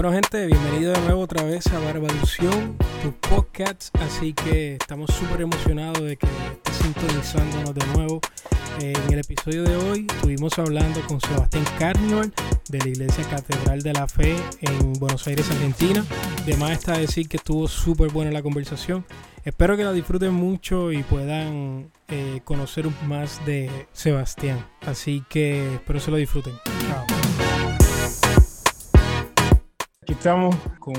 Bueno gente, bienvenido de nuevo otra vez a Barbadución, tu podcast, así que estamos súper emocionados de que estés sintonizándonos de nuevo. Eh, en el episodio de hoy estuvimos hablando con Sebastián Carnival de la Iglesia Catedral de la Fe en Buenos Aires, Argentina. Además está decir que estuvo súper buena la conversación. Espero que la disfruten mucho y puedan eh, conocer más de Sebastián. Así que espero se lo disfruten. Aquí estamos con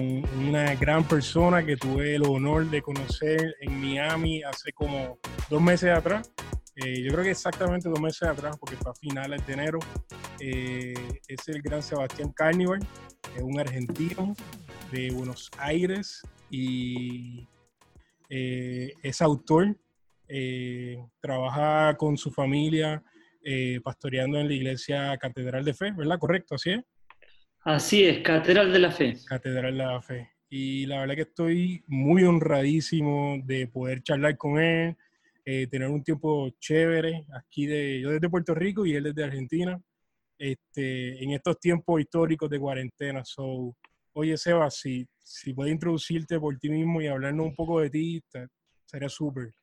una gran persona que tuve el honor de conocer en Miami hace como dos meses atrás. Eh, yo creo que exactamente dos meses atrás, porque fue a finales de enero. Eh, es el gran Sebastián Carnival, es un argentino de Buenos Aires y eh, es autor. trabaja con su familia pastoreando en la iglesia Catedral de Fe, ¿verdad? Correcto, así es. Así es, Catedral de la Fe. Catedral de la Fe. Y la verdad que estoy muy honradísimo de poder charlar con él, eh, tener un tiempo chévere aquí de yo desde Puerto Rico y él desde Argentina, este, en estos tiempos históricos de cuarentena. So, oye, Seba, si, si puedes introducirte por ti mismo y hablarnos un poco de ti, sería súper.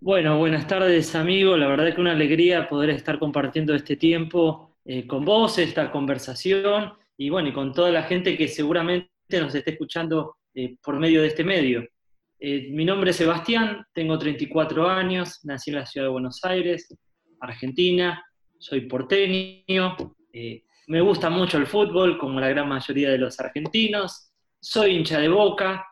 Bueno, buenas tardes, amigo. La verdad que una alegría poder estar compartiendo este tiempo eh, con vos esta conversación y bueno, y con toda la gente que seguramente nos esté escuchando eh, por medio de este medio. Eh, mi nombre es Sebastián, tengo 34 años, nací en la ciudad de Buenos Aires, Argentina, soy porteño, me gusta mucho el fútbol, como la gran mayoría de los argentinos, soy hincha de boca,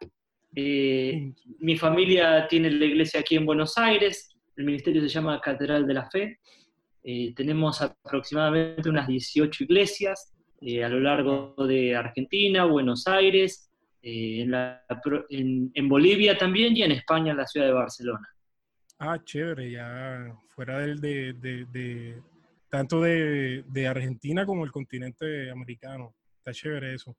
mi familia tiene la iglesia aquí en Buenos Aires, el ministerio se llama Catedral de la Fe, eh, tenemos aproximadamente unas 18 iglesias eh, a lo largo de Argentina, Buenos Aires, eh, en, Bolivia también y en España, en la ciudad de Barcelona. Ah, chévere, ya fuera del, de, tanto de, Argentina como el continente americano. Está chévere eso.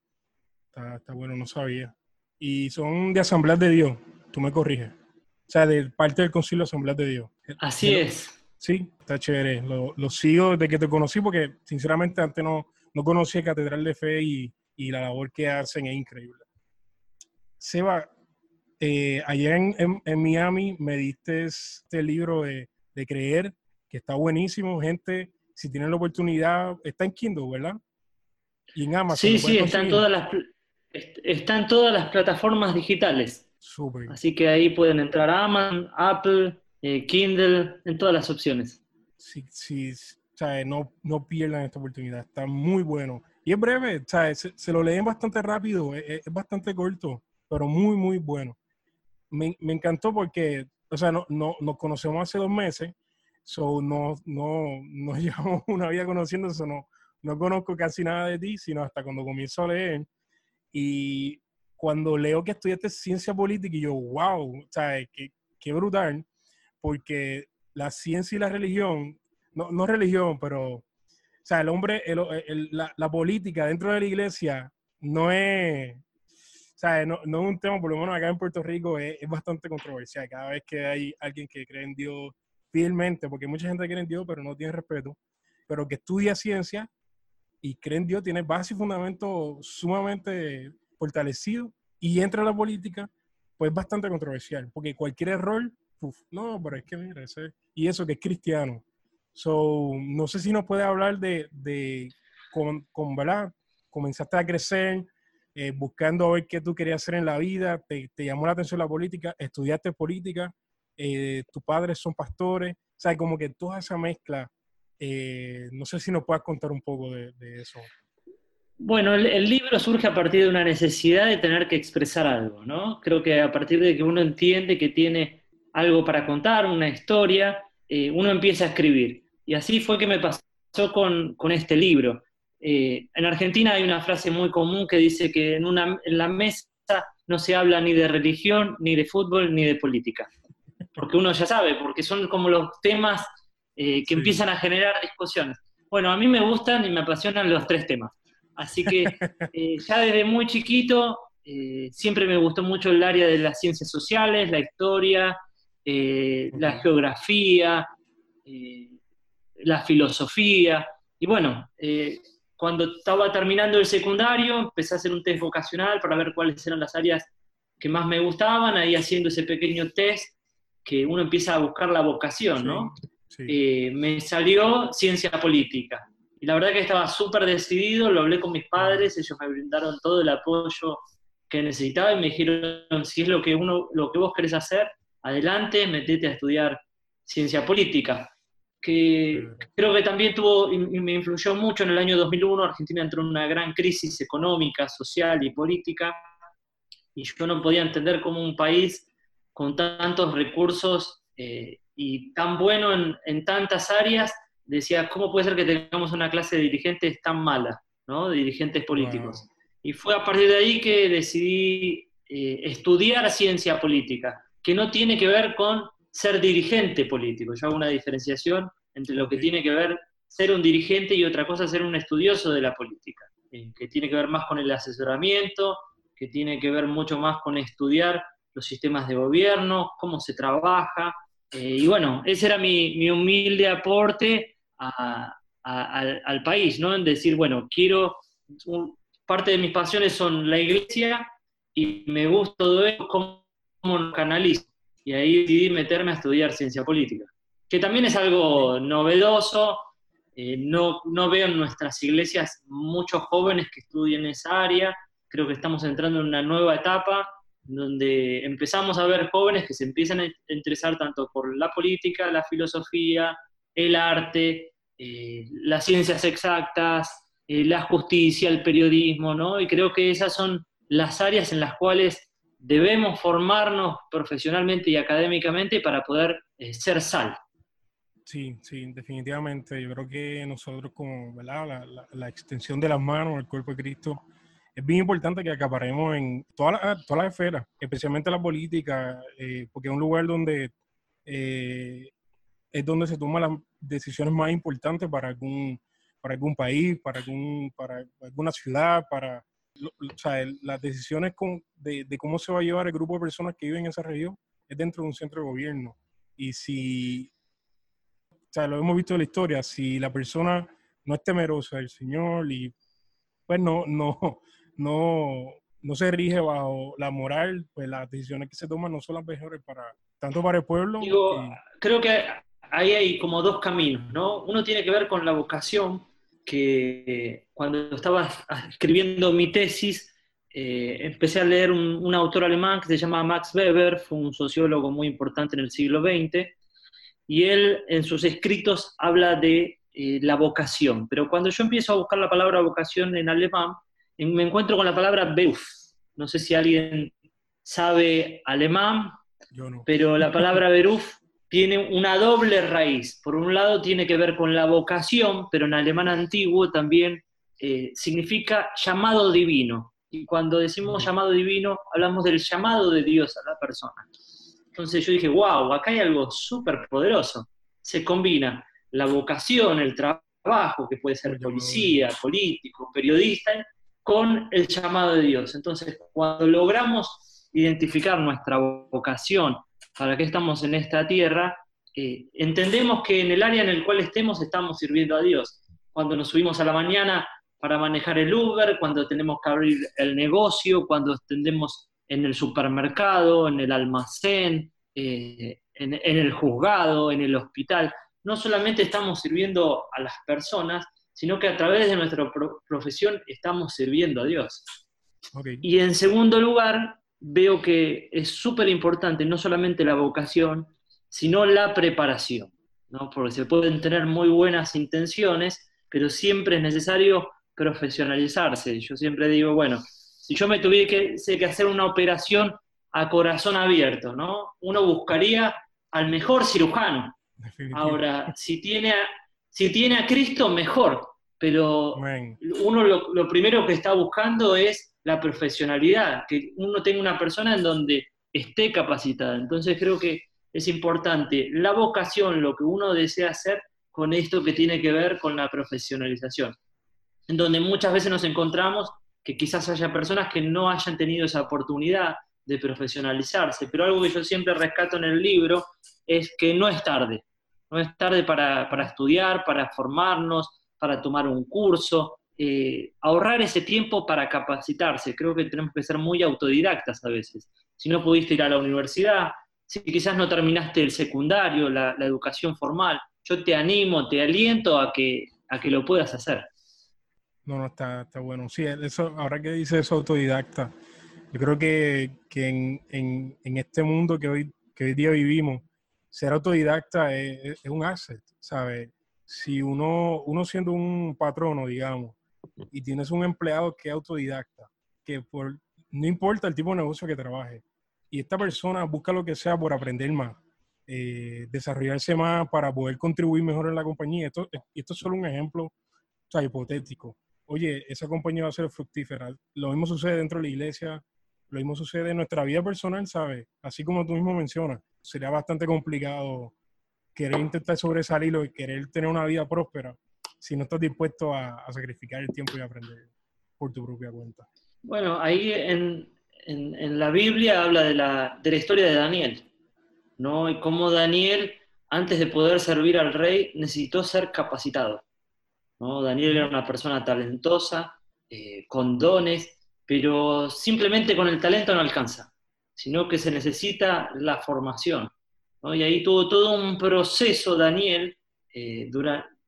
Está, está bueno, no sabía. Y son de Asamblea de Dios, tú me corriges. O sea, de parte del Concilio de Asamblea de Dios. Así es. Sí, está chévere. Lo, sigo desde que te conocí porque sinceramente antes no, no conocía Catedral de Fe y, la labor que hacen es increíble. Seba, eh, ayer en, Miami me diste este libro de, Creer, que está buenísimo. Gente, si tienen la oportunidad, está en Kindle, ¿verdad? Y en Amazon. Sí, sí, están todas las, están todas las plataformas digitales. Súper. Así que ahí pueden entrar a Amazon, Apple, eh, Kindle, en todas las opciones. Sí, sí, no, no pierdan esta oportunidad, está muy bueno. Y es breve, Se, se, lo leen bastante rápido, es, bastante corto, pero muy, muy bueno. Me, me encantó porque, o sea, no, no, nos conocemos hace dos meses, so no, no, nos llevamos una vida conociendo eso, no, no conozco casi nada de ti, sino hasta cuando comienzo a leer. Y cuando leo que estudiaste ciencia política, y yo, wow, ¿sabes? Qué, qué brutal porque la ciencia y la religión, no, no religión, pero, o sea, el hombre, la, política dentro de la iglesia no es, o sea, no, no, es un tema, por lo menos acá en Puerto Rico, es, bastante controversial. Cada vez que hay alguien que cree en Dios fielmente, porque mucha gente cree en Dios, pero no tiene respeto, pero que estudia ciencia y cree en Dios, tiene base y fundamento sumamente fortalecido y entra a la política, pues es bastante controversial, porque cualquier error no, pero es que mira, y eso que es cristiano. So, no sé si nos puede hablar de, de con, con, ¿verdad? Comenzaste a crecer, eh, buscando a ver qué tú querías hacer en la vida, te, te llamó la atención la política, estudiaste política, eh, tus padres son pastores, o como que toda esa mezcla, eh, no sé si nos puedas contar un poco de, de eso. Bueno, el, el, libro surge a partir de una necesidad de tener que expresar algo, ¿no? Creo que a partir de que uno entiende que tiene algo para contar, una historia, eh, uno empieza a escribir. Y así fue que me pasó con, este libro. Eh, en Argentina hay una frase muy común que dice que en, una, en la mesa no se habla ni de religión, ni de fútbol, ni de política. Porque uno ya sabe, porque son como los temas eh, que empiezan a generar discusiones. Bueno, a mí me gustan y me apasionan los tres temas. Así que ya desde muy chiquito siempre me gustó mucho el área de las ciencias sociales, la historia, eh, la geografía, eh, la filosofía. Y bueno, eh, cuando estaba terminando el secundario, empecé a hacer un test vocacional para ver cuáles eran las áreas que más me gustaban, ahí haciendo ese pequeño test que uno empieza a buscar la vocación, ¿no? Me salió ciencia política. Y la verdad que estaba súper decidido, lo hablé con mis padres, ellos me brindaron todo el apoyo que necesitaba y me dijeron, si es lo que, uno, lo que vos querés hacer, adelante, metete a estudiar ciencia política. Que creo que también tuvo, me influyó mucho en el año 2001, Argentina entró en una gran crisis económica, social y política, y yo no podía entender cómo un país con tantos recursos eh, y tan bueno en, tantas áreas, decía, ¿cómo puede ser que tengamos una clase de dirigentes tan mala, ¿no? de dirigentes políticos? Y fue a partir de ahí que decidí eh, estudiar ciencia política, que no tiene que ver con ser dirigente político. Yo hago una diferenciación entre lo que tiene que ver ser un dirigente y otra cosa ser un estudioso de la política, eh, que tiene que ver más con el asesoramiento, que tiene que ver mucho más con estudiar los sistemas de gobierno, cómo se trabaja. Eh, y bueno, ese era mi, humilde aporte al, país, ¿no? En decir, bueno, quiero, parte de mis pasiones son la iglesia y me gusta todo eso, cómo, lo canalizo. Y ahí decidí meterme a estudiar ciencia política, que también es algo novedoso. Eh, no, no veo en nuestras iglesias muchos jóvenes que estudien esa área. Creo que estamos entrando en una nueva etapa donde empezamos a ver jóvenes que se empiezan a interesar tanto por la política, la filosofía, el arte, eh, las ciencias exactas, eh, la justicia, el periodismo, ¿no? Y creo que esas son las áreas en las cuales debemos formarnos profesionalmente y académicamente para poder eh, ser sal. Sí, sí, definitivamente. Yo creo que nosotros como La, la, extensión de las manos, el cuerpo de Cristo, es bien importante que acaparemos en todas las, todas las esferas, especialmente la política, eh, porque es un lugar donde eh, es donde se toman las decisiones más importantes para algún, para algún país, para, algún, para alguna ciudad, para o sea, las decisiones de, de, cómo se va a llevar el grupo de personas que viven en esa región es dentro de un centro de gobierno. Y si, o sea, lo hemos visto en la historia, si la persona no es temerosa del Señor y pues no, no, no, no se rige bajo la moral, pues las decisiones que se toman no son las mejores para tanto para el pueblo. Creo que ahí hay como dos caminos, ¿no? Uno tiene que ver con la vocación, que cuando estaba escribiendo mi tesis, eh, empecé a leer un, autor alemán que se llama Max Weber, fue un sociólogo muy importante en el siglo XX, y él en sus escritos habla de eh, la vocación, pero cuando yo empiezo a buscar la palabra vocación en alemán, me encuentro con la palabra Beruf. No sé si alguien sabe alemán, pero la palabra Beruf tiene una doble raíz. Por un lado tiene que ver con la vocación, pero en alemán antiguo también eh, significa llamado divino. Y cuando decimos llamado divino, hablamos del llamado de Dios a la persona. Entonces yo dije, wow, acá hay algo súper poderoso. Se combina la vocación, el trabajo, que puede ser policía, político, periodista, con el llamado de Dios. Entonces, cuando logramos identificar nuestra vocación, para qué estamos en esta tierra, eh, entendemos que en el área en el cual estemos estamos sirviendo a Dios. Cuando nos subimos a la mañana para manejar el Uber, cuando tenemos que abrir el negocio, cuando estendemos en el supermercado, en el almacén, eh, en el juzgado, en el hospital, no solamente estamos sirviendo a las personas, sino que a través de nuestra profesión estamos sirviendo a Dios. Y en segundo lugar, veo que es súper importante no solamente la vocación, sino la preparación, ¿no? porque se pueden tener muy buenas intenciones, pero siempre es necesario profesionalizarse. Yo siempre digo, bueno, si yo me tuviese que hacer una operación a corazón abierto, ¿no? uno buscaría al mejor cirujano. Ahora, si tiene si tiene a Cristo, mejor, pero uno lo, primero que está buscando es la profesionalidad, que uno tenga una persona en donde esté capacitada. Entonces creo que es importante la vocación, lo que uno desea hacer con esto que tiene que ver con la profesionalización, en donde muchas veces nos encontramos que quizás haya personas que no hayan tenido esa oportunidad de profesionalizarse, pero algo que yo siempre rescato en el libro es que no es tarde, no es tarde para, estudiar, para formarnos, para tomar un curso. Eh, ahorrar ese tiempo para capacitarse. Creo que tenemos que ser muy autodidactas a veces. Si no pudiste ir a la universidad, si quizás no terminaste el secundario, la, educación formal, yo te animo, te aliento a que, a que lo puedas hacer. No, no, está, está bueno. Sí, eso, ahora que dices eso autodidacta, yo creo que, que en, en, este mundo que hoy, que hoy día vivimos, ser autodidacta es, es un asset, ¿sabes? Si uno, uno siendo un patrono, digamos, y tienes un empleado que es autodidacta, que por, no importa el tipo de negocio que trabaje, y esta persona busca lo que sea por aprender más, eh, desarrollarse más para poder contribuir mejor en la compañía. Esto, esto es solo un ejemplo o sea, hipotético. Oye, esa compañía va a ser fructífera. Lo mismo sucede dentro de la iglesia, lo mismo sucede en nuestra vida personal, ¿sabes? Así como tú mismo mencionas, sería bastante complicado querer intentar sobresalir y querer tener una vida próspera si no estás dispuesto a, sacrificar el tiempo y aprender por tu propia cuenta. Bueno, ahí en, la Biblia habla de la, de la, historia de Daniel, ¿no? Y cómo Daniel, antes de poder servir al rey, necesitó ser capacitado. ¿no? Daniel era una persona talentosa, eh, con dones, pero simplemente con el talento no alcanza, sino que se necesita la formación. ¿no? Y ahí tuvo todo un proceso Daniel eh,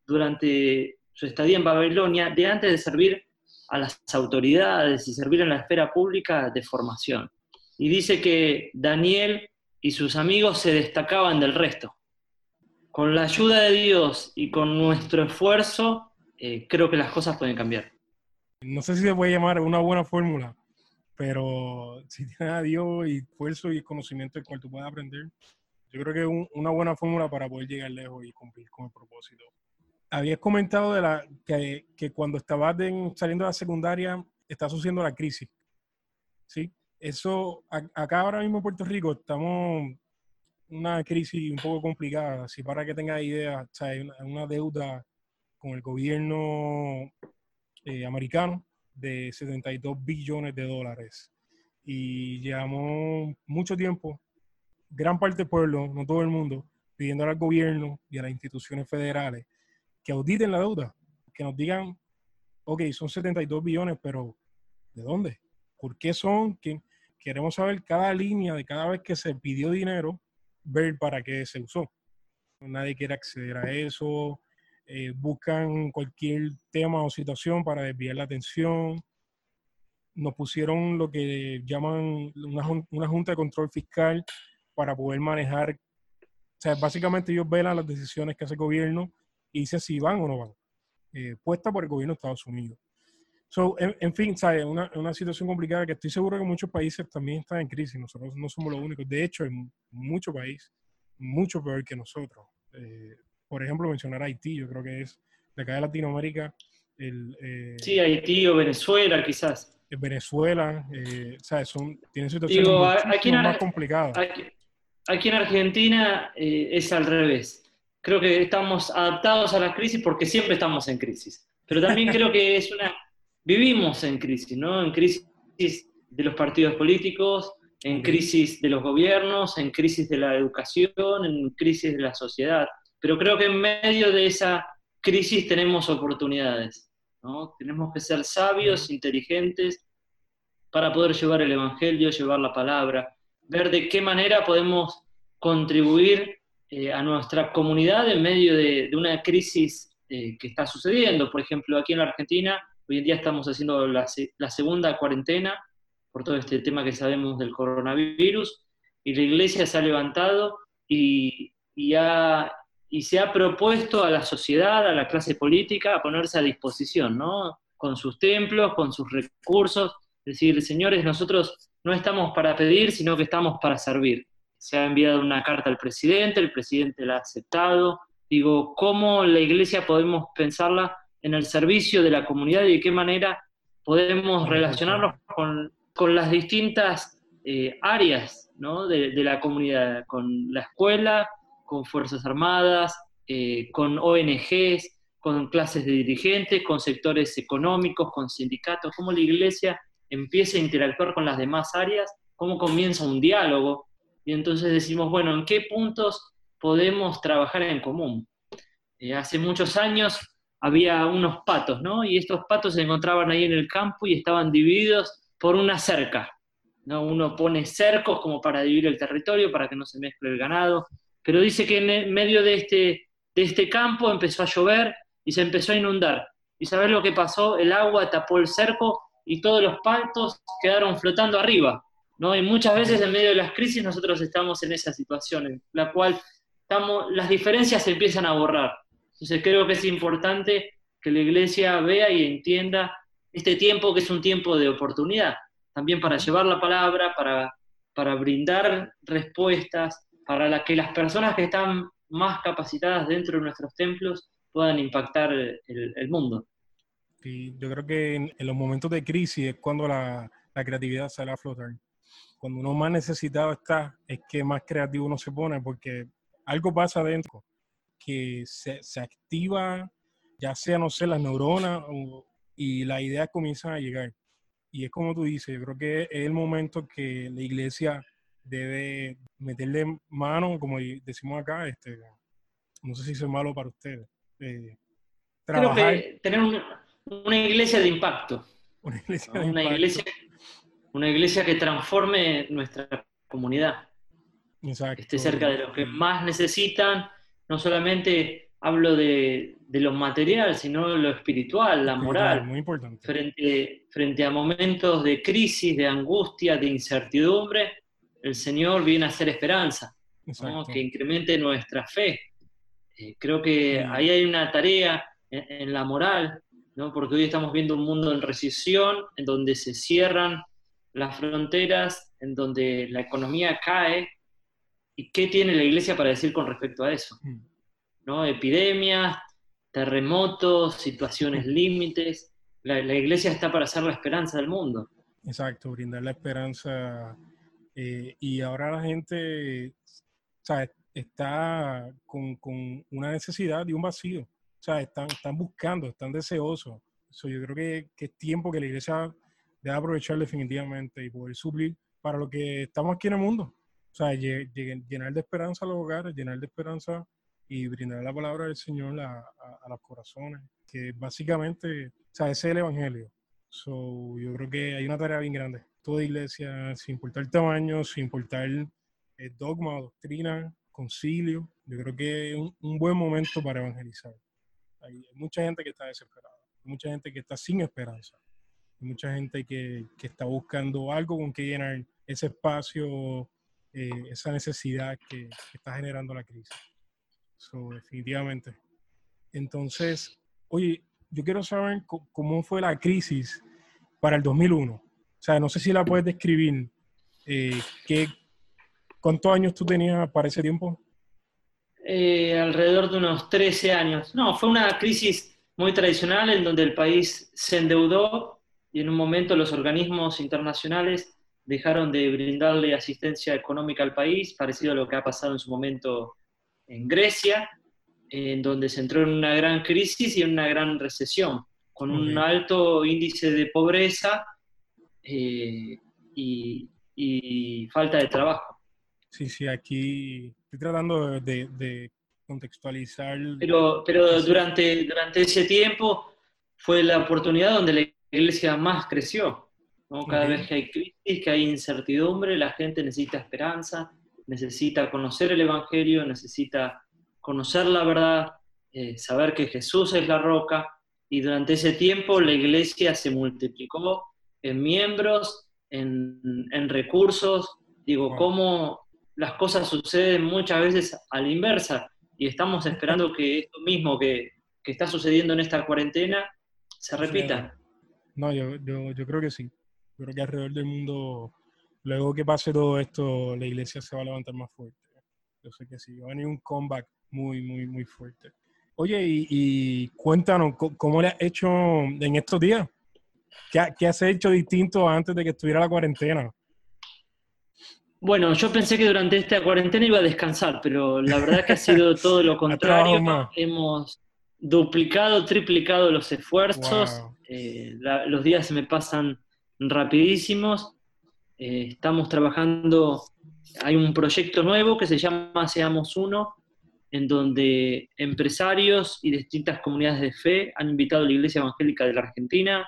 durante su estadía en Babilonia de antes de servir a las autoridades y servir en la esfera pública de formación. Y dice que Daniel y sus amigos se destacaban del resto. Con la ayuda de Dios y con nuestro esfuerzo, eh, creo que las cosas pueden cambiar. No sé si se puede llamar una buena fórmula, pero si tienes a Dios y esfuerzo y conocimiento el cual tú puedes aprender, yo creo que es una buena fórmula para poder llegar lejos y cumplir con el propósito habías comentado de la, que, que cuando estabas saliendo de la secundaria está sucediendo la crisis. ¿Sí? Eso, acá ahora mismo en Puerto Rico estamos una crisis un poco complicada. Así para que tengas idea, hay una, deuda con el gobierno eh, americano de 72 billones de dólares. Y llevamos mucho tiempo, gran parte del pueblo, no todo el mundo, pidiendo al gobierno y a las instituciones federales que auditen la deuda, que nos digan, ok, son 72 billones, pero ¿de dónde? ¿Por qué son? que Queremos saber cada línea de cada vez que se pidió dinero, ver para qué se usó. Nadie quiere acceder a eso, eh, buscan cualquier tema o situación para desviar la atención. Nos pusieron lo que llaman una, una junta de control fiscal para poder manejar. O sea, básicamente ellos velan las decisiones que hace el gobierno y dice si van o no van, eh, puesta por el gobierno de Estados Unidos. So, en, fin, ¿sabes? Una, una situación complicada que estoy seguro que muchos países también están en crisis. Nosotros no somos los únicos. De hecho, en muchos países, mucho peor que nosotros. Eh, por ejemplo, mencionar Haití, yo creo que es de acá de Latinoamérica. El, eh, sí, Haití o Venezuela, quizás. Venezuela, ¿sabes? Son, tienen situaciones más complicadas. Aquí, aquí, en Argentina es al revés creo que estamos adaptados a la crisis porque siempre estamos en crisis. Pero también creo que es una... Vivimos en crisis, ¿no? En crisis de los partidos políticos, en crisis de los gobiernos, en crisis de la educación, en crisis de la sociedad. Pero creo que en medio de esa crisis tenemos oportunidades, ¿no? Tenemos que ser sabios, inteligentes, para poder llevar el Evangelio, llevar la palabra, ver de qué manera podemos contribuir eh, a nuestra comunidad en medio de, una crisis eh, que está sucediendo. Por ejemplo, aquí en la Argentina, hoy en día estamos haciendo la, segunda cuarentena por todo este tema que sabemos del coronavirus, y la iglesia se ha levantado y, y, y se ha propuesto a la sociedad, a la clase política, a ponerse a disposición, ¿no? Con sus templos, con sus recursos, decir, señores, nosotros no estamos para pedir, sino que estamos para servir se ha enviado una carta al presidente, el presidente la ha aceptado. Digo, ¿cómo la iglesia podemos pensarla en el servicio de la comunidad y de qué manera podemos relacionarnos con, las distintas eh, áreas de, la comunidad, con la escuela, con Fuerzas Armadas, eh, con ONGs, con clases de dirigentes, con sectores económicos, con sindicatos, cómo la iglesia empieza a interactuar con las demás áreas, cómo comienza un diálogo y entonces decimos, bueno, ¿en qué puntos podemos trabajar en común? Eh, hace muchos años había unos patos, ¿no? Y estos patos se encontraban ahí en el campo y estaban divididos por una cerca. ¿no? Uno pone cercos como para dividir el territorio, para que no se mezcle el ganado, pero dice que en medio de este, de este campo empezó a llover y se empezó a inundar. ¿Y sabes lo que pasó? El agua tapó el cerco y todos los patos quedaron flotando arriba. ¿No? Y muchas veces en medio de las crisis nosotros estamos en esa situación, en la cual estamos, las diferencias se empiezan a borrar. Entonces creo que es importante que la iglesia vea y entienda este tiempo que es un tiempo de oportunidad, también para llevar la palabra, para, para brindar respuestas, para que las personas que están más capacitadas dentro de nuestros templos puedan impactar el, mundo. Sí, yo creo que en, los momentos de crisis es cuando la, la, creatividad sale a flotar. Cuando uno más necesitado está, es que más creativo uno se pone, porque algo pasa adentro que se, se activa, ya sea, no sé, las neuronas o, y las ideas comienzan a llegar. Y es como tú dices, yo creo que es el momento que la iglesia debe meterle mano, como decimos acá, este, no sé si es malo para ustedes. Eh, trabajar. Creo que tener una, iglesia de impacto. Una iglesia, una, Iglesia, una iglesia que transforme nuestra comunidad. Exacto. Que esté cerca de los que más necesitan, no solamente hablo de, de lo material, sino de lo espiritual, la moral. Muy importante. Frente, frente a momentos de crisis, de angustia, de incertidumbre, el Señor viene a hacer esperanza, que incremente nuestra fe. Eh, creo que ahí hay una tarea en, la moral, ¿no? porque hoy estamos viendo un mundo en recesión, en donde se cierran las fronteras, en donde la economía cae. ¿Y qué tiene la iglesia para decir con respecto a eso? Mm. ¿No? Epidemias, terremotos, situaciones límites. La, iglesia está para ser la esperanza del mundo. Exacto, brindar la esperanza. Eh, y ahora la gente está con, una necesidad y un vacío. O sea, están, están buscando, están deseosos. yo creo que, que, es tiempo que la iglesia debe aprovechar definitivamente y poder suplir para lo que estamos aquí en el mundo. O sea, llenar de esperanza a los hogares, llenar de esperanza y brindar la palabra del Señor a, los corazones, que básicamente, o sea, ese es el Evangelio. So, yo creo que hay una tarea bien grande. Toda iglesia, sin importar el tamaño, sin importar el dogma, doctrina, concilio, yo creo que es un, buen momento para evangelizar. Hay, mucha gente que está desesperada, mucha gente que está sin esperanza, mucha gente que, que está buscando algo con que llenar ese espacio, eh, esa necesidad que, está generando la crisis definitivamente. Entonces, oye, yo quiero saber cómo fue la crisis para el 2001. O sea, no sé si la puedes describir. Eh, ¿qué, ¿Cuántos años tú tenías para ese tiempo? Eh, alrededor de unos 13 años. No, fue una crisis muy tradicional en donde el país se endeudó y en un momento los organismos internacionales dejaron de brindarle asistencia económica al país, parecido a lo que ha pasado en su momento en Grecia, en donde se entró en una gran crisis y en una gran recesión, con un alto índice de pobreza eh, y, falta de trabajo. Sí, sí, aquí estoy tratando de, contextualizar. Pero, pero durante, durante ese tiempo fue la oportunidad donde la iglesia más creció. Cada vez que hay crisis, que hay incertidumbre, la gente necesita esperanza, necesita conocer el Evangelio, necesita conocer la verdad, eh, saber que Jesús es la roca, y durante ese tiempo la iglesia se multiplicó en miembros, en, recursos, digo, cómo las cosas suceden muchas veces a la inversa, y estamos esperando que esto mismo que, está sucediendo en esta cuarentena se repita. No, yo, yo, yo creo que sí. Yo creo que alrededor del mundo luego que pase todo esto, la iglesia se va a levantar más fuerte. Yo sé que sí, va a venir un comeback muy, muy, muy fuerte. Oye, y, cuéntanos, ¿cómo le has hecho en estos días? ¿Qué, has hecho distinto antes de que estuviera la cuarentena? Bueno, yo pensé que durante esta cuarentena iba a descansar, pero la verdad es que ha sido todo lo contrario. Hemos duplicado, triplicado los esfuerzos. Eh, los días se me pasan rapidísimos eh, estamos trabajando, hay un proyecto nuevo que se llama Seamos Uno, en donde empresarios y distintas comunidades de fe han invitado a la Iglesia Evangélica de la Argentina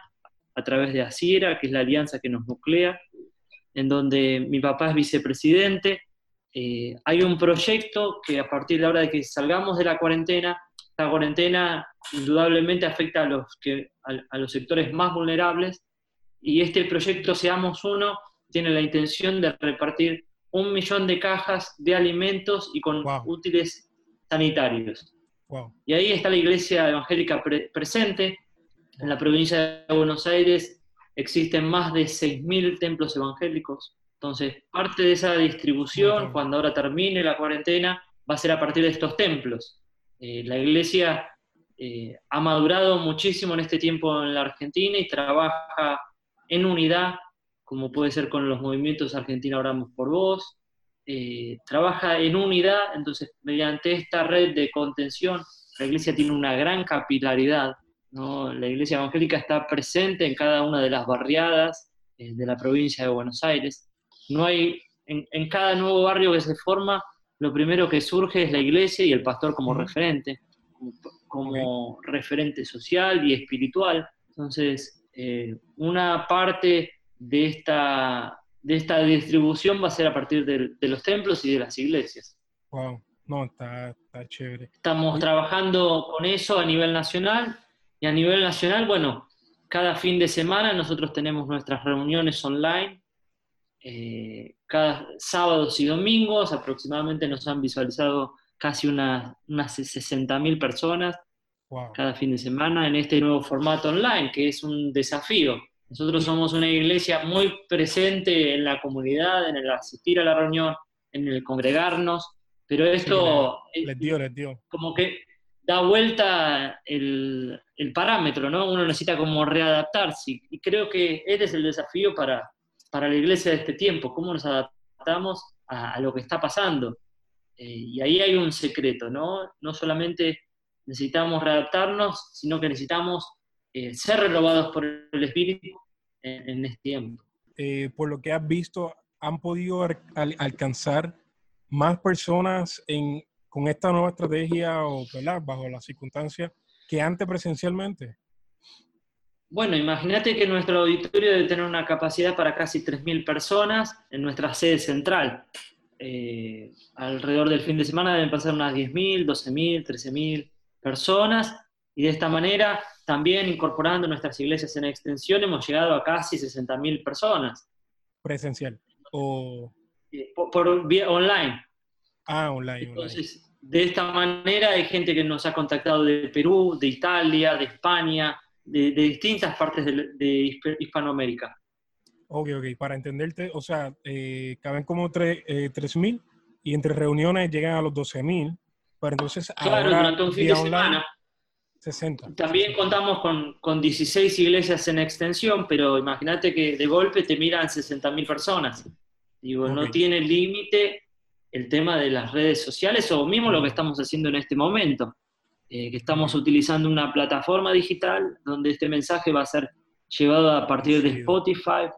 a través de ASIERA, que es la alianza que nos nuclea, en donde mi papá es vicepresidente. Eh, hay un proyecto que a partir de la hora de que salgamos de la cuarentena, esta cuarentena indudablemente afecta a los, que, a los sectores más vulnerables y este proyecto Seamos Uno tiene la intención de repartir un millón de cajas de alimentos y con útiles sanitarios. Y ahí está la iglesia evangélica presente. En la provincia de Buenos Aires existen más de 6.000 templos evangélicos. Entonces, parte de esa distribución, cuando ahora termine la cuarentena, va a ser a partir de estos templos. Eh, la iglesia eh, ha madurado muchísimo en este tiempo en la Argentina y trabaja en unidad, como puede ser con los movimientos Argentina Oramos por Vos, eh, trabaja en unidad, entonces mediante esta red de contención, la iglesia tiene una gran capilaridad, la iglesia evangélica está presente en cada una de las barriadas de la provincia de Buenos Aires, no hay, en, cada nuevo barrio que se forma, lo primero que surge es la iglesia y el pastor como referente, como, referente social y espiritual, entonces eh, una parte de esta, de esta distribución va a ser a partir de, los templos y de las iglesias. Wow, no, está, está chévere. Estamos trabajando con eso a nivel nacional y a nivel nacional, bueno, cada fin de semana nosotros tenemos nuestras reuniones online. Eh, cada sábados y domingos aproximadamente nos han visualizado casi unas 60.000 personas cada fin de semana en este nuevo formato online, que es un desafío. Nosotros somos una iglesia muy presente en la comunidad, en el asistir a la reunión, en el congregarnos, pero esto les dio, dio. como que da vuelta el, el, parámetro, ¿no? Uno necesita como readaptarse y creo que este es el desafío para, para la iglesia de este tiempo, cómo nos adaptamos a, lo que está pasando. Eh, y ahí hay un secreto, ¿no? No solamente necesitamos readaptarnos, sino que necesitamos eh, ser renovados por el Espíritu en, este tiempo. Eh, por lo que has visto, ¿han podido alcanzar más personas en, con esta nueva estrategia o bajo las circunstancias que antes presencialmente? Bueno, imagínate que nuestro auditorio debe tener una capacidad para casi 3.000 personas en nuestra sede central. Eh, alrededor del fin de semana deben pasar unas 10.000, 12.000, 13.000 personas y de esta manera también incorporando nuestras iglesias en extensión hemos llegado a casi 60.000 personas. ¿Presencial? O... Eh, por, vía online. Ah, online. Entonces, de esta manera hay gente que nos ha contactado de Perú, de Italia, de España, de, distintas partes de, Hispanoamérica. Ok, ok, para entenderte, o sea, eh, caben como 3.000 eh, y entre reuniones llegan a los 12.000 pero entonces claro, durante un fin de semana. 60. También contamos con, con, 16 iglesias en extensión, pero imagínate que de golpe te miran 60.000 personas. Digo, no tiene límite el tema de las redes sociales o mismo lo que estamos haciendo en este momento, eh, que estamos utilizando una plataforma digital donde este mensaje va a ser llevado a partir de Spotify,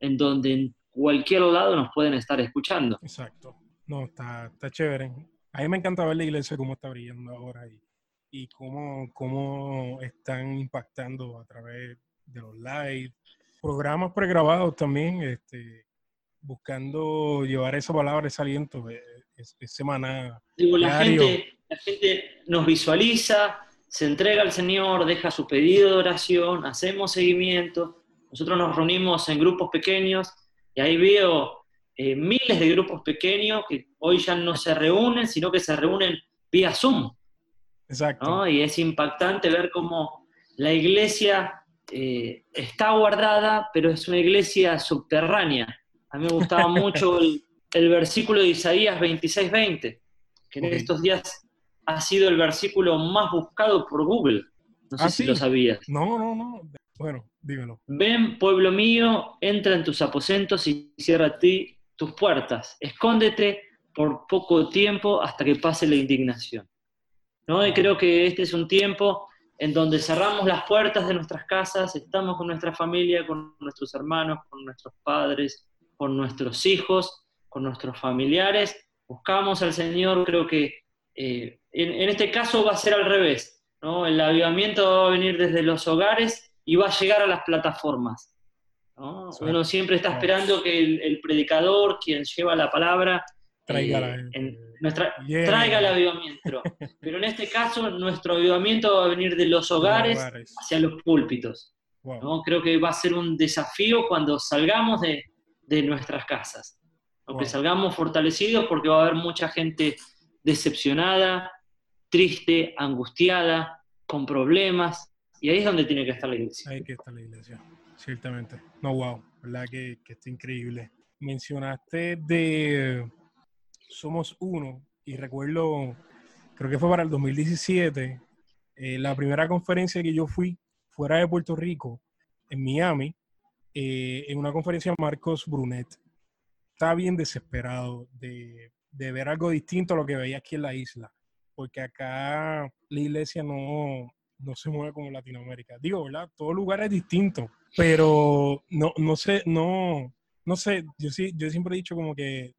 en donde en cualquier lado nos pueden estar escuchando. Exacto. No, está, está chévere. A mí me encanta ver la iglesia cómo está brillando ahora y, y cómo, cómo están impactando a través de los live, programas pregrabados también, este, buscando llevar esa palabra, ese aliento, eh, es, semana. la, gente, la gente nos visualiza, se entrega al Señor, deja su pedido de oración, hacemos seguimiento, nosotros nos reunimos en grupos pequeños y ahí veo eh, miles de grupos pequeños que hoy ya no se reúnen, sino que se reúnen vía Zoom. Exacto. Y es impactante ver cómo la iglesia eh, está guardada, pero es una iglesia subterránea. A mí me gustaba mucho el, versículo de Isaías 26:20, que en estos días ha sido el versículo más buscado por Google. No sé ¿Ah, si lo sabías. No, no, no. Bueno, dímelo. Ven, pueblo mío, entra en tus aposentos y cierra a ti tus puertas, escóndete por poco tiempo hasta que pase la indignación. ¿no? Y creo que este es un tiempo en donde cerramos las puertas de nuestras casas, estamos con nuestra familia, con nuestros hermanos, con nuestros padres, con nuestros hijos, con nuestros familiares, buscamos al Señor, creo que en, este caso va a ser al revés. ¿no? El avivamiento va a venir desde los hogares y va a llegar a las plataformas. Uno siempre está esperando que el, predicador, quien lleva la palabra, traiga, eh, el avivamiento. Pero en este caso, nuestro avivamiento va a venir de los hogares, hacia los púlpitos. Creo que va a ser un desafío cuando salgamos de, nuestras casas. Aunque salgamos fortalecidos porque va a haber mucha gente decepcionada, triste, angustiada, con problemas. Y ahí es donde tiene que estar la iglesia. Ahí que estar la iglesia ciertamente. No, wow, verdad que, que está increíble. Mencionaste de Somos Uno y recuerdo, creo que fue para el 2017, eh, la primera conferencia que yo fui fuera de Puerto Rico, en Miami, eh, en una conferencia Marcos Brunet. Estaba bien desesperado de, de ver algo distinto a lo que veía aquí en la isla, porque acá la iglesia no, no se mueve como Latinoamérica. Digo, ¿verdad? Todo lugar es distinto, pero no, no sé, no, no sé, yo sí, yo siempre he dicho como que,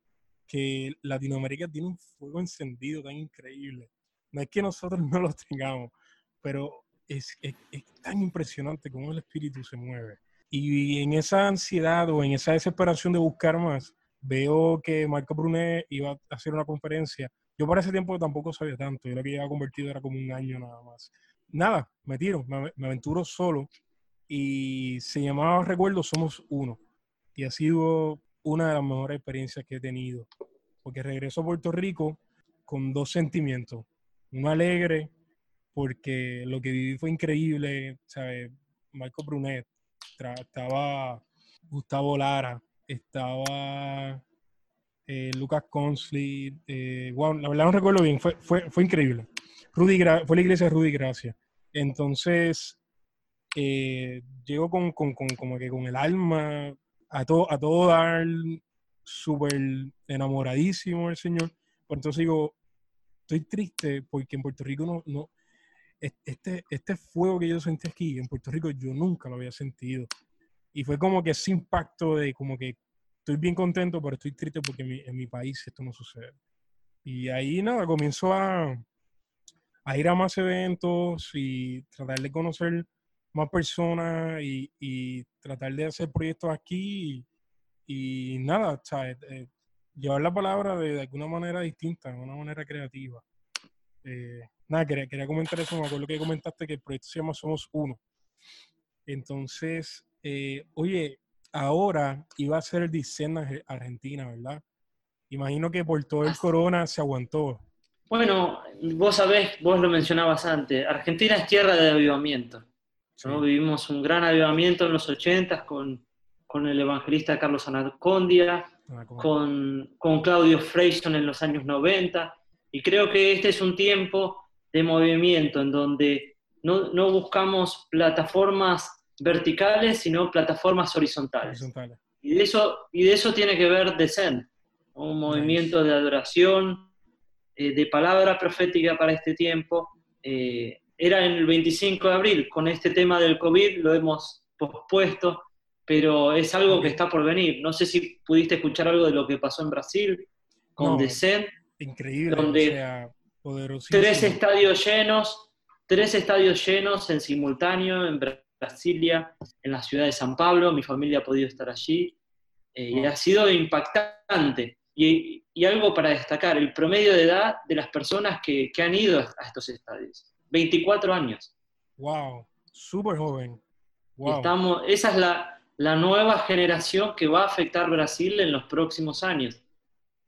que Latinoamérica tiene un fuego encendido tan increíble. No es que nosotros no lo tengamos, pero es, es, tan impresionante cómo el espíritu se mueve. Y en esa ansiedad o en esa desesperación de buscar más, veo que Marco Brunet iba a hacer una conferencia. Yo para ese tiempo tampoco sabía tanto, yo lo que había convertido era como un año nada más nada, me tiro, me, aventuro solo y se llamaba Recuerdo Somos Uno. Y ha sido una de las mejores experiencias que he tenido, porque regreso a Puerto Rico con dos sentimientos. Uno alegre, porque lo que viví fue increíble, ¿sabes? Marco Brunet, estaba Gustavo Lara, estaba eh, Lucas Consley, eh, la verdad no recuerdo bien, fue, fue, fue increíble. Rudy fue la iglesia de Rudy Gracia. Entonces, eh, llego con, como que con el alma a todo, a todo dar, súper enamoradísimo del Señor. Por entonces digo, estoy triste porque en Puerto Rico no, no este, este fuego que yo sentí aquí, en Puerto Rico, yo nunca lo había sentido. Y fue como que ese impacto de como que estoy bien contento, pero estoy triste porque en mi, en mi país esto no sucede. Y ahí nada, comienzo a, a ir a más eventos y tratar de conocer más personas y, tratar de hacer proyectos aquí y, nada, eh, llevar la palabra de, alguna manera distinta, de una manera creativa. Eh, nada, quería, quería, comentar eso, me acuerdo que comentaste que el proyecto se llama Somos Uno. Entonces, eh, oye, ahora iba a ser el diseño Argentina, ¿verdad? Imagino que por todo el corona se aguantó. Bueno, vos sabés, vos lo mencionabas antes, Argentina es tierra de avivamiento. Vivimos un gran avivamiento en los 80 con, con el evangelista Carlos Anacondia, con, con, Claudio Freyson en los años 90, y creo que este es un tiempo de movimiento en donde no, no buscamos plataformas verticales, sino plataformas horizontales. Y, de eso, y de eso tiene que ver Descend, un movimiento de adoración, eh, de palabra profética para este tiempo. Eh, era en el 25 de abril. Con este tema del COVID lo hemos pospuesto, pero es algo que está por venir. No sé si pudiste escuchar algo de lo que pasó en Brasil con no, Increíble, donde tres estadios llenos, tres estadios llenos en simultáneo en Brasilia, en la ciudad de San Pablo. Mi familia ha podido estar allí eh, y ha sido impactante. Y, algo para destacar, el promedio de edad de las personas que, han ido a estos estadios, 24 años. ¡Wow! Súper joven. Estamos, esa es la, nueva generación que va a afectar Brasil en los próximos años.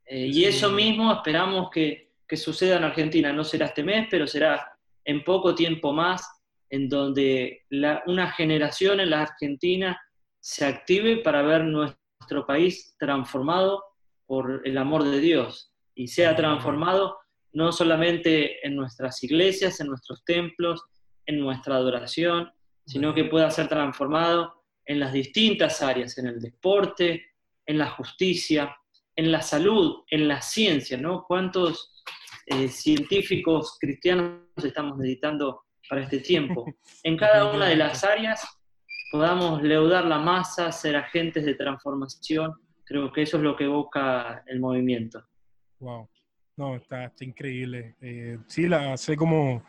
Eh, y eso mismo esperamos que, que, suceda en Argentina. No será este mes, pero será en poco tiempo más, en donde una generación en la Argentina se active para ver nuestro país transformado por el amor de Dios y sea transformado no solamente en nuestras iglesias, en nuestros templos, en nuestra adoración, sino que pueda ser transformado en las distintas áreas, en el deporte, en la justicia, en la salud, en la ciencia, ¿no? ¿Cuántos eh, científicos cristianos estamos meditando para este tiempo? En cada una de las áreas podamos leudar la masa, ser agentes de transformación Creo que eso es lo que busca el movimiento. Wow. No, está, está increíble. Eh, sí, la, hace como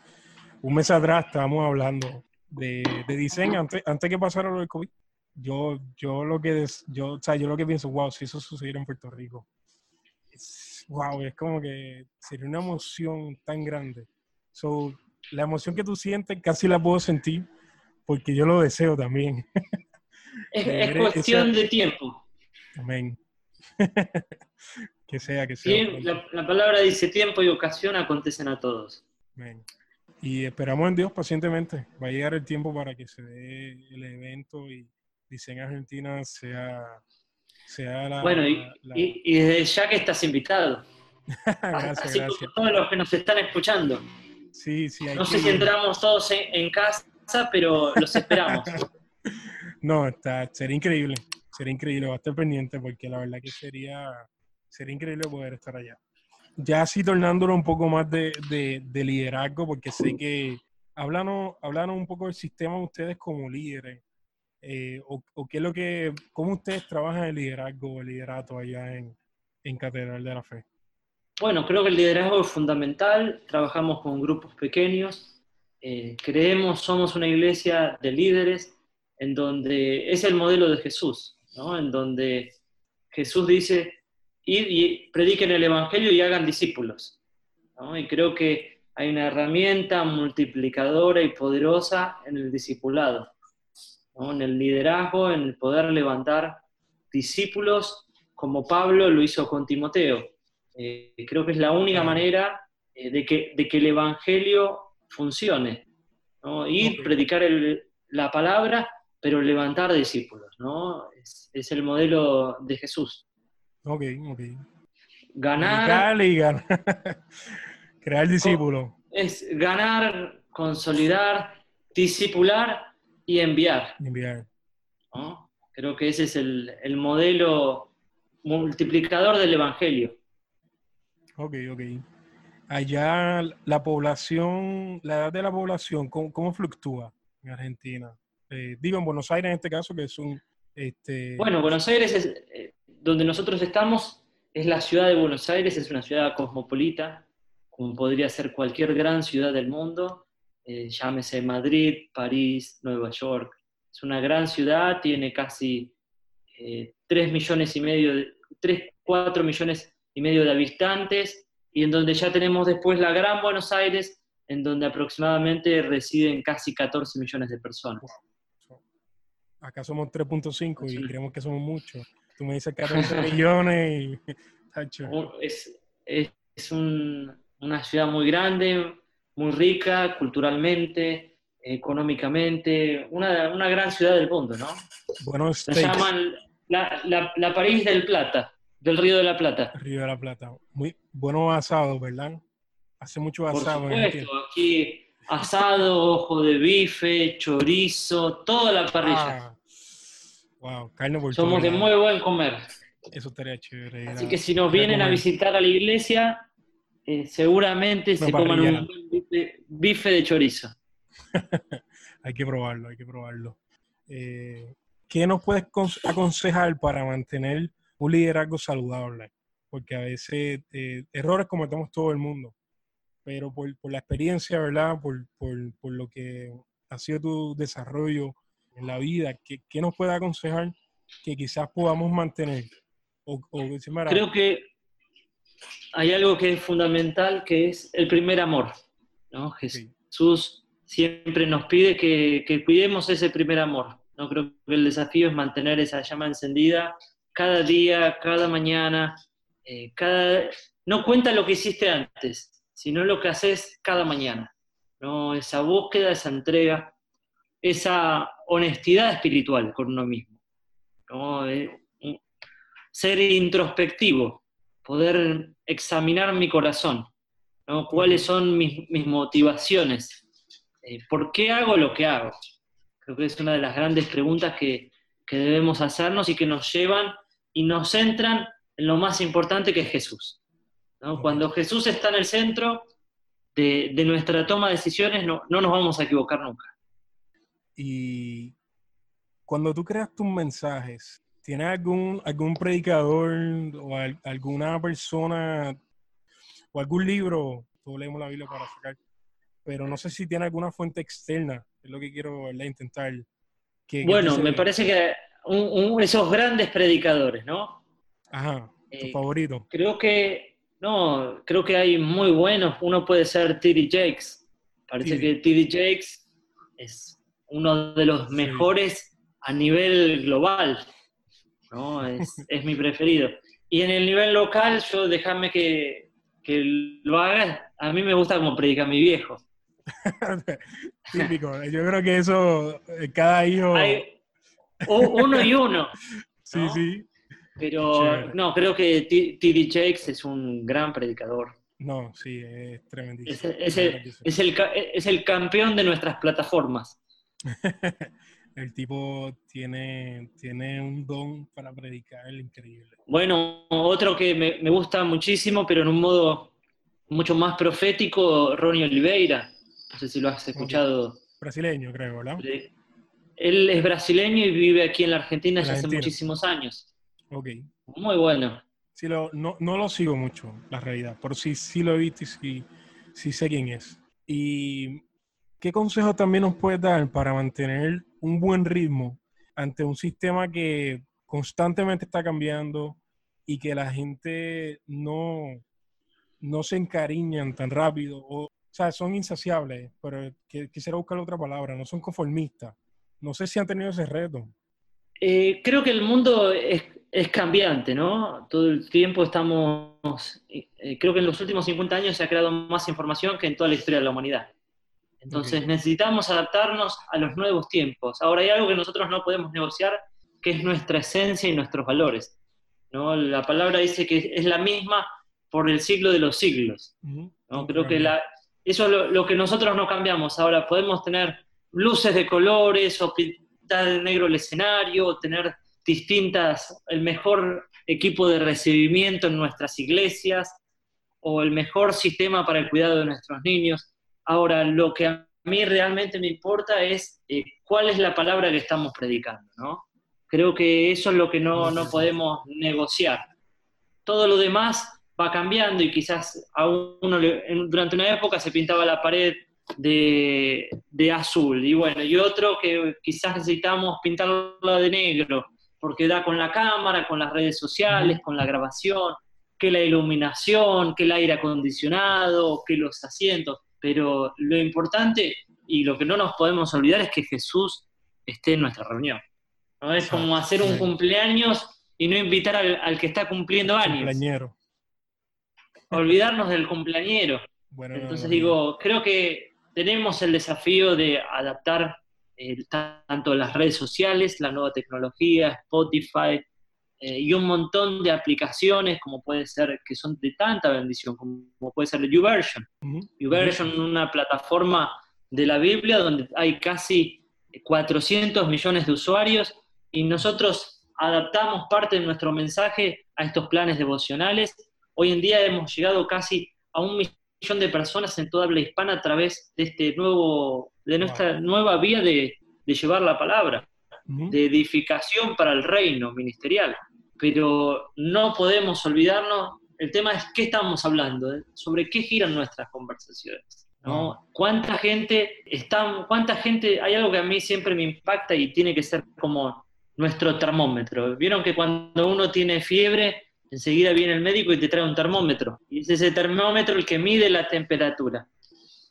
un mes atrás estábamos hablando de, de diseño antes, antes que pasara lo del COVID. Yo, yo lo que yo, o sea, yo lo que pienso, wow, si eso sucediera en Puerto Rico, es, wow, es como que sería una emoción tan grande. So, la emoción que tú sientes casi la puedo sentir porque yo lo deseo también. Es, es cuestión de tiempo. Amén. que sea, que sea. la, la, palabra dice tiempo y ocasión acontecen a todos. Amén. Y esperamos en Dios pacientemente. Va a llegar el tiempo para que se dé el evento y Diseño Argentina sea, sea la... Bueno, y, la... y, y desde ya que estás invitado. gracias, Así gracias. como todos los que nos están escuchando. Sí, sí. hay No sé si entramos todos en, en casa, pero los esperamos. No, está, sería increíble. Sería increíble, va a estar pendiente porque la verdad que sería, sería increíble poder estar allá. Ya así tornándolo un poco más de, de- de liderazgo, porque sé que háblanos, háblanos un poco del sistema de ustedes como líderes. eh, o, o qué es lo que, cómo ustedes trabajan el liderazgo o el liderato allá en, en Catedral de la Fe. Bueno, creo que el liderazgo es fundamental. Trabajamos con grupos pequeños. eh, creemos, somos una iglesia de líderes en donde es el modelo de Jesús, ¿no? En donde Jesús dice, prediquen el Evangelio y hagan discípulos. Y creo que hay una herramienta multiplicadora y poderosa en el discipulado, en el liderazgo, en el poder levantar discípulos como Pablo lo hizo con Timoteo. Eh, creo que es la única manera eh, de, que, de que el Evangelio funcione. ¿no? Ir, predicar el- la palabra, pero levantar discípulos. ¿no? Es, es el modelo de Jesús. Ok, ok. Ganar Predicar y ganar. Crear discípulos. es ganar, consolidar, discipular y enviar. Enviar. ¿no? Creo que ese es el, el modelo multiplicador del Evangelio. Ok, ok. Allá la población, la edad de la población, ¿cómo, cómo fluctúa en Argentina? Eh, digo, en Buenos Aires en este caso, que es un... Este, Bueno, Buenos Aires es eh, donde nosotros estamos, es la ciudad de Buenos Aires, es una ciudad cosmopolita, como podría ser cualquier gran ciudad del mundo, eh, llámese Madrid, París, Nueva York. Es una gran ciudad, tiene casi eh, 3 millones y medio, de, 3, 4 millones y medio de habitantes, y en donde ya tenemos después la Gran Buenos Aires, en donde aproximadamente residen casi 14 millones de personas. acá somos 3.5 y Sí. creemos que somos muchos. Tú me dices 14 millones y... Es, es- es un- una ciudad muy grande, muy rica culturalmente, económicamente, una, una gran ciudad del mundo, ¿no? Buenos Se States, llaman la, la- la París del Plata, del Río de la Plata. Río de la Plata. Muy buenos asados, ¿verdad? Hace mucho Por asado. Argentina. supuesto, aquí asado, ojo de bife, chorizo, toda la parrilla. Ah, wow, carne por Somos de muy buen comer. Eso estaría chévere. Así a- que si nos vienen a visitar a la iglesia, eh, seguramente se coman un buen bife, bife de chorizo. Hay que probarlo, hay que probarlo. Eh, ¿Qué nos puedes cons- aconsejar para mantener un liderazgo saludable? Porque a veces eh, errores cometemos todo el mundo, pero por, por la experiencia, ¿verdad? Por, por, por lo que ha sido tu desarrollo en la vida, ¿qué, qué nos puede aconsejar que quizás podamos mantener? O, o decir, "Mira, Creo que hay algo que es fundamental, que es el primer amor. ¿no? Jesús siempre nos pide que, que cuidemos ese primer amor. ¿no? Creo que el desafío es mantener esa llama encendida cada día, cada mañana. eh, cada... No cuenta lo que hiciste antes, sino lo que haces cada mañana. ¿no? Esa búsqueda, esa entrega, esa honestidad espiritual con uno mismo. ¿no? Eh, ser introspectivo, poder examinar mi corazón, ¿no? cuáles son mis, mis motivaciones, Eh, por qué hago lo que hago. Creo que es una de las grandes preguntas que, que debemos hacernos y que nos llevan y nos centran en lo más importante que es Jesús. ¿no? Cuando Jesús está en el centro de, de nuestra toma de decisiones, no, no nos vamos a equivocar nunca. Y cuando tú creas tus mensajes, ¿tienes algún, algún predicador o al- alguna persona o algún libro, todos leemos la Biblia para sacar, pero no sé si tiene alguna fuente externa, es lo que quiero intentar. Que, bueno, me parece que esos grandes predicadores, ¿no? Ajá, tu eh, favorito. Creo que, no, creo que hay muy buenos. Uno puede ser T.D. Jakes. Parece que T.D. Jakes es uno de los mejores a nivel global. ¿no? Es, mi preferido. Y en el nivel local, yo déjame que, lo haga. A mí me gusta como predica mi viejo. Típico. Yo creo que eso, eh, cada hijo. Uno y uno. Sí, sí. Pero no, creo que T.D. Jakes es un gran predicador. No, sí, es tremendísimo. Es, es, el, es el campeón de nuestras plataformas. el tipo tiene, tiene un don para predicar increíble. Bueno, otro que me, gusta muchísimo, pero en un modo mucho más profético, Ronnie Oliveira. No sé si lo has escuchado. Brasileño, creo, ¿verdad? Él es brasileño y vive aquí en la Argentina ya hace muchísimos años. Ok. Muy bueno. Sí, lo, no, no, lo sigo mucho, la realidad, pero sí, sí lo he visto y sí, sí sé quién es. Y ¿Qué consejo también nos puedes dar para mantener un buen ritmo ante un sistema que constantemente está cambiando y que la gente no, no se encariñan tan rápido? O, sea, son insaciables, pero quisiera buscar otra palabra, no son conformistas. No sé si han tenido ese reto. Eh, creo que el mundo es, cambiante, ¿no? Todo el tiempo estamos, eh, creo que en los últimos 50 años se ha creado más información que en toda la historia de la humanidad. Entonces necesitamos adaptarnos a los nuevos tiempos. Ahora hay algo que nosotros no podemos negociar, que es nuestra esencia y nuestros valores. ¿no? La palabra dice que es la misma por el siglo de los siglos. ¿no? Creo que la, eso es lo, que nosotros no cambiamos. Ahora podemos tener luces de colores o pintar de negro el escenario, o tener distintas, el mejor equipo de recibimiento en nuestras iglesias o el mejor sistema para el cuidado de nuestros niños Ahora, lo que a mí realmente me importa es eh, cuál es la palabra que estamos predicando, ¿no? Creo que eso es lo que no, podemos negociar. Todo lo demás va cambiando y quizás a uno durante una época se pintaba la pared de, de, azul y bueno, y otro que quizás necesitamos pintarla de negro porque da con la cámara, con las redes sociales, con la grabación, que la iluminación, que el aire acondicionado, que los asientos pero lo importante y lo que no nos podemos olvidar es que Jesús esté en nuestra reunión. ¿no? Es como hacer un cumpleaños y no invitar al, que está cumpliendo años. Cumpleañero. Olvidarnos del cumpleañero. Entonces digo, creo que tenemos el desafío de adaptar eh, tanto las redes sociales, la nueva tecnología, Spotify, eh, y un montón de aplicaciones como puede ser, que son de tanta bendición, como, puede ser YouVersion. YouVersion, una plataforma de la Biblia donde hay casi 400 millones de usuarios y nosotros adaptamos parte de nuestro mensaje a estos planes devocionales. Hoy en día hemos llegado casi a un millón de personas en toda habla hispana a través de este nuevo, de nuestra nueva vía de, de llevar la palabra, de edificación para el reino ministerial pero no podemos olvidarnos, el tema es qué estamos hablando, ¿eh? sobre qué giran nuestras conversaciones. ¿no? Ah. ¿Cuánta gente está, cuánta gente, hay algo que a mí siempre me impacta y tiene que ser como nuestro termómetro. Vieron que cuando uno tiene fiebre, enseguida viene el médico y te trae un termómetro. Y es ese termómetro el que mide la temperatura.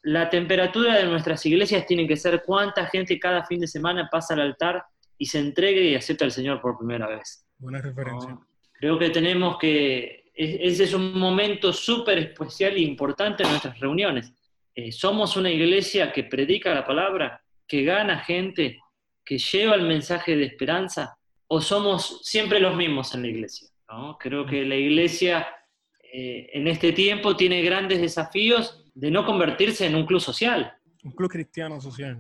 La temperatura de nuestras iglesias tiene que ser cuánta gente cada fin de semana pasa al altar y se entregue y acepta al Señor por primera vez. Buena referencia. creo que tenemos que, ese es un momento súper especial e importante en nuestras reuniones. Eh, somos una iglesia que predica la palabra, que gana gente, que lleva el mensaje de esperanza, o somos siempre los mismos en la iglesia. Creo que la iglesia eh, en este tiempo tiene grandes desafíos de no convertirse en un club social. Un club cristiano social.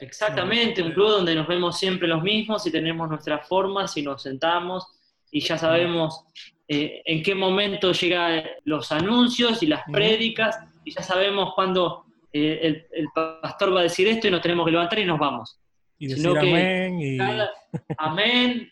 Exactamente, un club donde nos vemos siempre los mismos y tenemos nuestras formas y nos sentamos y ya sabemos eh, en qué momento llegan los anuncios y las prédicas y ya sabemos cuándo eh, el, pastor va a decir esto y nos tenemos que levantar y nos vamos. Y decir amén. Y... amén.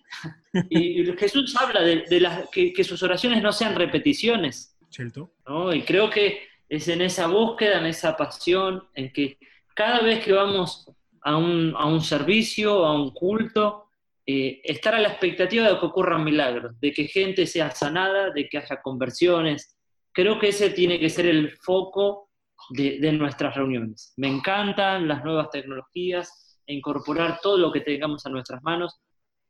y Jesús habla de, las, que, que sus oraciones no sean repeticiones, Cierto. ¿no? Y creo que es en esa búsqueda, en esa pasión, en que cada vez que vamos a un, a un servicio, a un culto, eh, estar a la expectativa de que ocurran milagros, de que gente sea sanada, de que haya conversiones. Creo que ese tiene que ser el foco de, de nuestras reuniones. Me encantan las nuevas tecnologías, incorporar todo lo que tengamos a nuestras manos,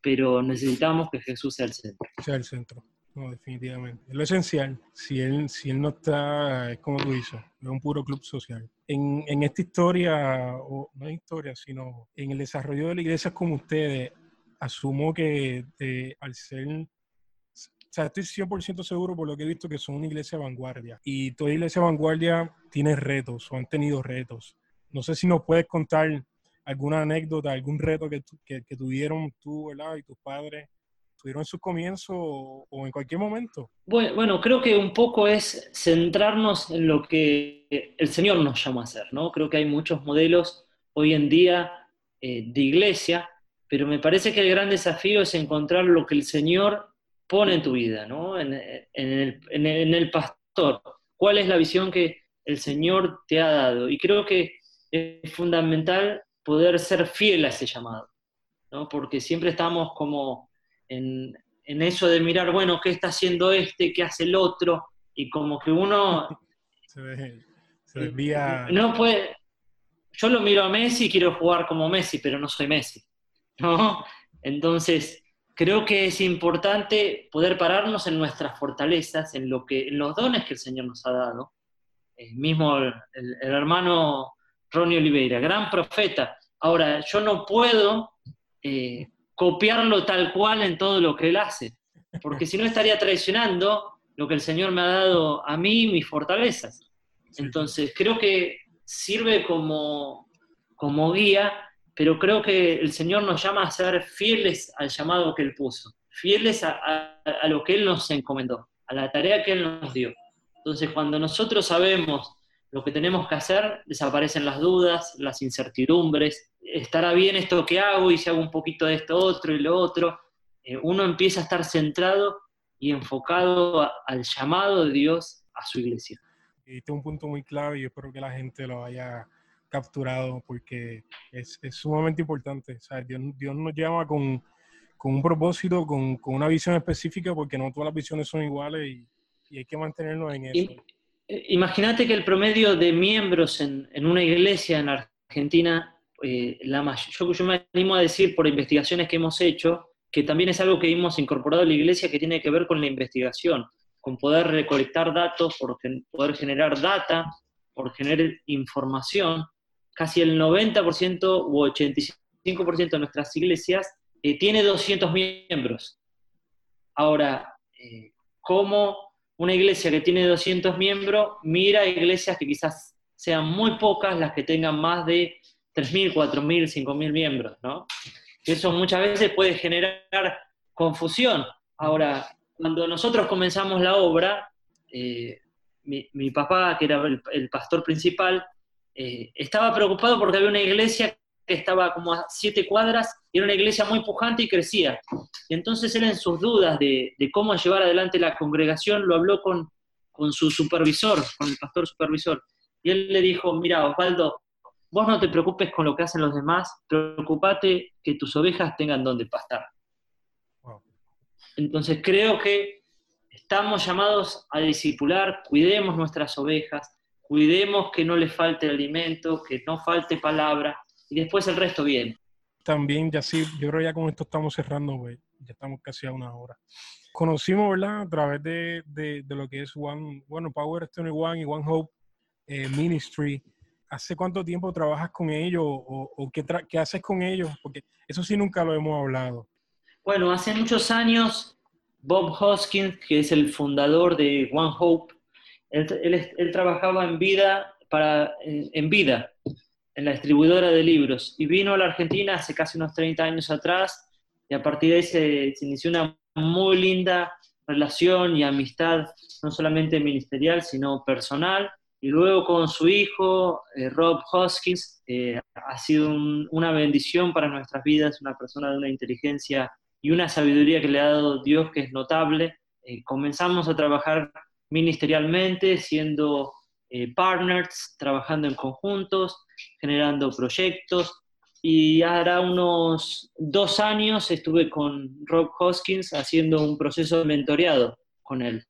pero necesitamos que Jesús sea el centro. Sea el centro. No, definitivamente. Es lo esencial. Si él, si él no está, es como tú dices, es un puro club social. En, en esta historia, o no es historia, sino en el desarrollo de la iglesia como ustedes, asumo que al ser, o sea, estoy 100% seguro por lo que he visto que son una iglesia vanguardia. Y toda iglesia vanguardia tiene retos o han tenido retos. No sé si nos puedes contar alguna anécdota, algún reto que, que, tuvieron tú ¿verdad? y tus padres tuvieron en sus comienzos o, en cualquier momento? Bueno, bueno, creo que un poco es centrarnos en lo que el Señor nos llama a hacer, ¿no? Creo que hay muchos modelos hoy en día eh, de iglesia, pero me parece que el gran desafío es encontrar lo que el Señor pone en tu vida, ¿no? En, el, en el pastor. ¿Cuál es la visión que el Señor te ha dado? Y creo que es fundamental poder ser fiel a ese llamado, ¿no? Porque siempre estamos como en, eso de mirar, bueno, ¿qué está haciendo este? ¿Qué hace el otro? Y como que uno... se, desvía... No puede... Yo lo miro a Messi y quiero jugar como Messi, pero no soy Messi, ¿no? Entonces, creo que es importante poder pararnos en nuestras fortalezas, en, lo que, en los dones que el Señor nos ha dado. El mismo el, el hermano Ronnie Oliveira, gran profeta. Ahora, yo no puedo eh, copiarlo tal cual en todo lo que él hace, porque si no estaría traicionando lo que el Señor me ha dado a mí, mis fortalezas. Entonces, creo que sirve como, como guía, pero creo que el Señor nos llama a ser fieles al llamado que Él puso, fieles a, a lo que Él nos encomendó, a la tarea que Él nos dio. Entonces, cuando nosotros sabemos lo que tenemos que hacer, desaparecen las dudas, las incertidumbres, estará bien esto que hago y si hago un poquito de esto otro y lo otro. Eh, uno empieza a estar centrado y enfocado al llamado de Dios a su iglesia. Y este es un punto muy clave y espero que la gente lo haya capturado porque es, sumamente importante. Dios, nos llama con, un propósito, con, una visión específica porque no todas las visiones son iguales y, hay que mantenernos en eso. Eh, imagínate que el promedio de miembros en, una iglesia en Argentina, eh, la yo, yo me animo a decir por investigaciones que hemos hecho, que también es algo que hemos incorporado a la iglesia que tiene que ver con la investigación, con poder recolectar datos, poder generar data, por generar información. Casi el 90% u 85% de nuestras iglesias eh, tiene 200 miembros. Ahora, ¿cómo una iglesia que tiene 200 miembros mira iglesias que quizás sean muy pocas las que tengan más de 3.000, 4.000, 5.000 miembros, ¿no? Eso muchas veces puede generar confusión. Ahora, cuando nosotros comenzamos la obra, eh, mi, papá, que era el, pastor principal, eh, estaba preocupado porque había una iglesia que estaba como a siete cuadras, y era una iglesia muy pujante y crecía. Entonces él en sus dudas de, cómo llevar adelante la congregación lo habló con, con su supervisor, con el pastor supervisor. Y él le dijo, mira, Osvaldo, vos no te preocupes con lo que hacen los demás, preocupate que tus ovejas tengan donde pastar. Entonces creo que estamos llamados a discipular, cuidemos nuestras ovejas, cuidemos que no les falte alimento, que no falte palabra, y después el resto viene. También, ya sí, yo creo ya con esto estamos cerrando, güey. Ya estamos casi a una hora. Conocimos, ¿verdad? A través de, de, lo que es One, bueno, Power 21 y One Hope eh, Ministry. ¿Hace cuánto tiempo trabajas con ellos o, o qué, qué, haces con ellos? Porque eso sí nunca lo hemos hablado. Bueno, hace muchos años Bob Hoskins, que es el fundador de One Hope, él, él, él trabajaba en vida, para, en, en vida, en la distribuidora de libros y vino a la Argentina hace casi unos 30 años atrás y a partir de ahí se, inició una muy linda relación y amistad, no solamente ministerial, sino personal. Y luego con su hijo, eh, Rob Hoskins, eh, ha sido una bendición para nuestras vidas, una persona de una inteligencia y una sabiduría que le ha dado Dios que es notable. Eh, comenzamos a trabajar ministerialmente, siendo eh, partners, trabajando en conjuntos, generando proyectos. Y ahora unos dos años estuve con Rob Hoskins haciendo un proceso de mentoreado con él,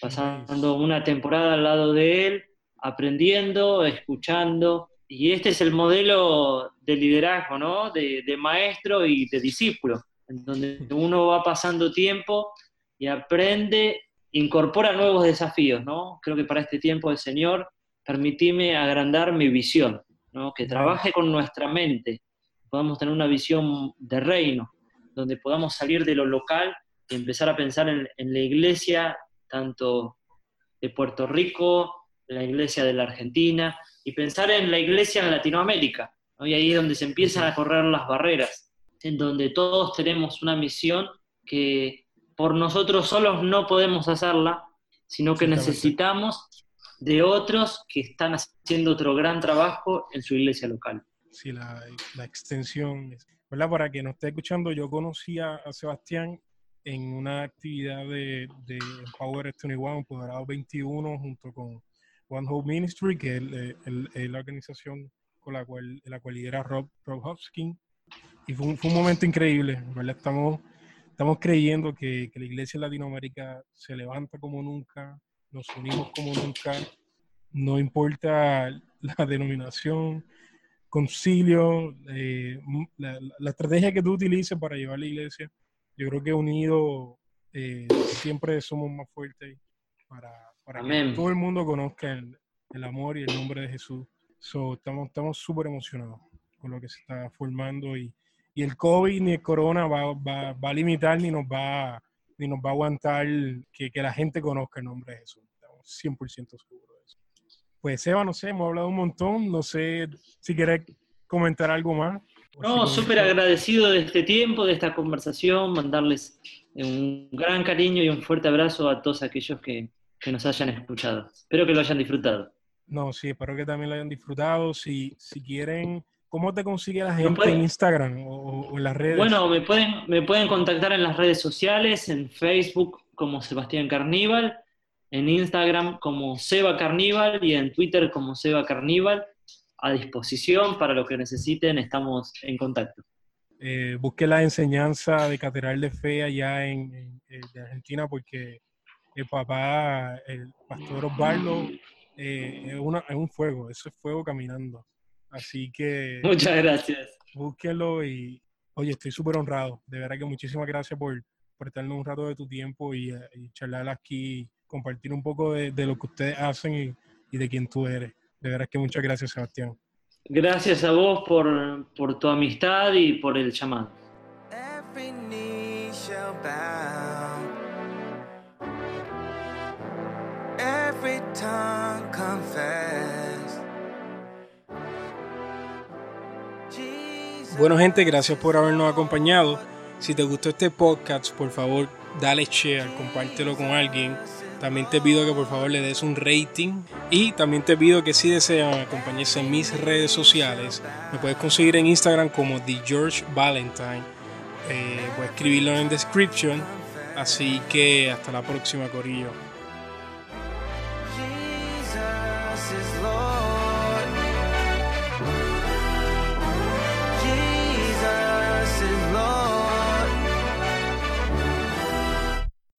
pasando una temporada al lado de él, aprendiendo, escuchando. Y este es el modelo de liderazgo, ¿no? De, de maestro y de discípulo, en donde uno va pasando tiempo y aprende, incorpora nuevos desafíos, ¿no? Creo que para este tiempo el Señor, permitime agrandar mi visión, ¿no? Que trabaje con nuestra mente, podamos tener una visión de reino, donde podamos salir de lo local y empezar a pensar en, la iglesia, tanto de Puerto Rico, la iglesia de la Argentina, y pensar en la iglesia en Latinoamérica. Y ahí es donde se empiezan a correr las barreras, en donde todos tenemos una misión que por nosotros solos no podemos hacerla, sino que necesitamos de otros que están haciendo otro gran trabajo en su iglesia local. Sí, la, extensión. ¿verdad? Para que nos esté escuchando, yo conocí a, Sebastián en una actividad de, de Power 21, Empoderado 21, junto con One Hope Ministry, que es la organización con la cual, la cual lidera Rob, Rob Hopkins. Y fue un, fue un momento increíble, ¿verdad? Estamos estamos creyendo que, la iglesia en Latinoamérica se levanta como nunca, nos unimos como nunca, no importa la denominación, concilio, eh, la, estrategia que tú utilices para llevar la iglesia, yo creo que unidos eh, siempre somos más fuertes para, para que todo el mundo conozca el, amor y el nombre de Jesús. estamos súper emocionados con lo que se está formando y, y el COVID ni el corona va, va, va, a limitar ni nos va, ni nos va a aguantar que, que, la gente conozca el nombre de Jesús. Estamos 100% seguros de eso. Pues Seba, no sé, hemos hablado un montón, no sé si quieres comentar algo más. No, súper agradecido de este tiempo, de esta conversación, mandarles un gran cariño y un fuerte abrazo a todos aquellos que, que nos hayan escuchado. Espero que lo hayan disfrutado. No, sí, espero que también lo hayan disfrutado. Si, si quieren ¿Cómo te consigue la gente en Instagram o, en las redes? Bueno, me pueden, me pueden contactar en las redes sociales, en Facebook como Sebastián Carníbal, en Instagram como Seba Carníbal y en Twitter como Seba Carníbal. A disposición para lo que necesiten, estamos en contacto. Eh, busque la enseñanza de Catedral de Fe allá en, Argentina porque el papá, el pastor Osvaldo, eh, es, es un fuego, eso es fuego caminando. Así que... Muchas gracias. Búsquelo y, oye, estoy súper honrado. De verdad que muchísimas gracias por, por darnos un rato de tu tiempo y, y charlar aquí, compartir un poco de, lo que ustedes hacen y, y, de quién tú eres. De verdad que muchas gracias, Sebastián. Gracias a vos por, por tu amistad y por el llamado. Every tongue Bueno gente, gracias por habernos acompañado. Si te gustó este podcast, por favor, dale share, compártelo con alguien. También te pido que por favor le des un rating. Y también te pido que si desean acompañarse en mis redes sociales, me puedes conseguir en Instagram como The George Valentine. Eh, voy a escribirlo en description. Así que hasta la próxima, Corillo.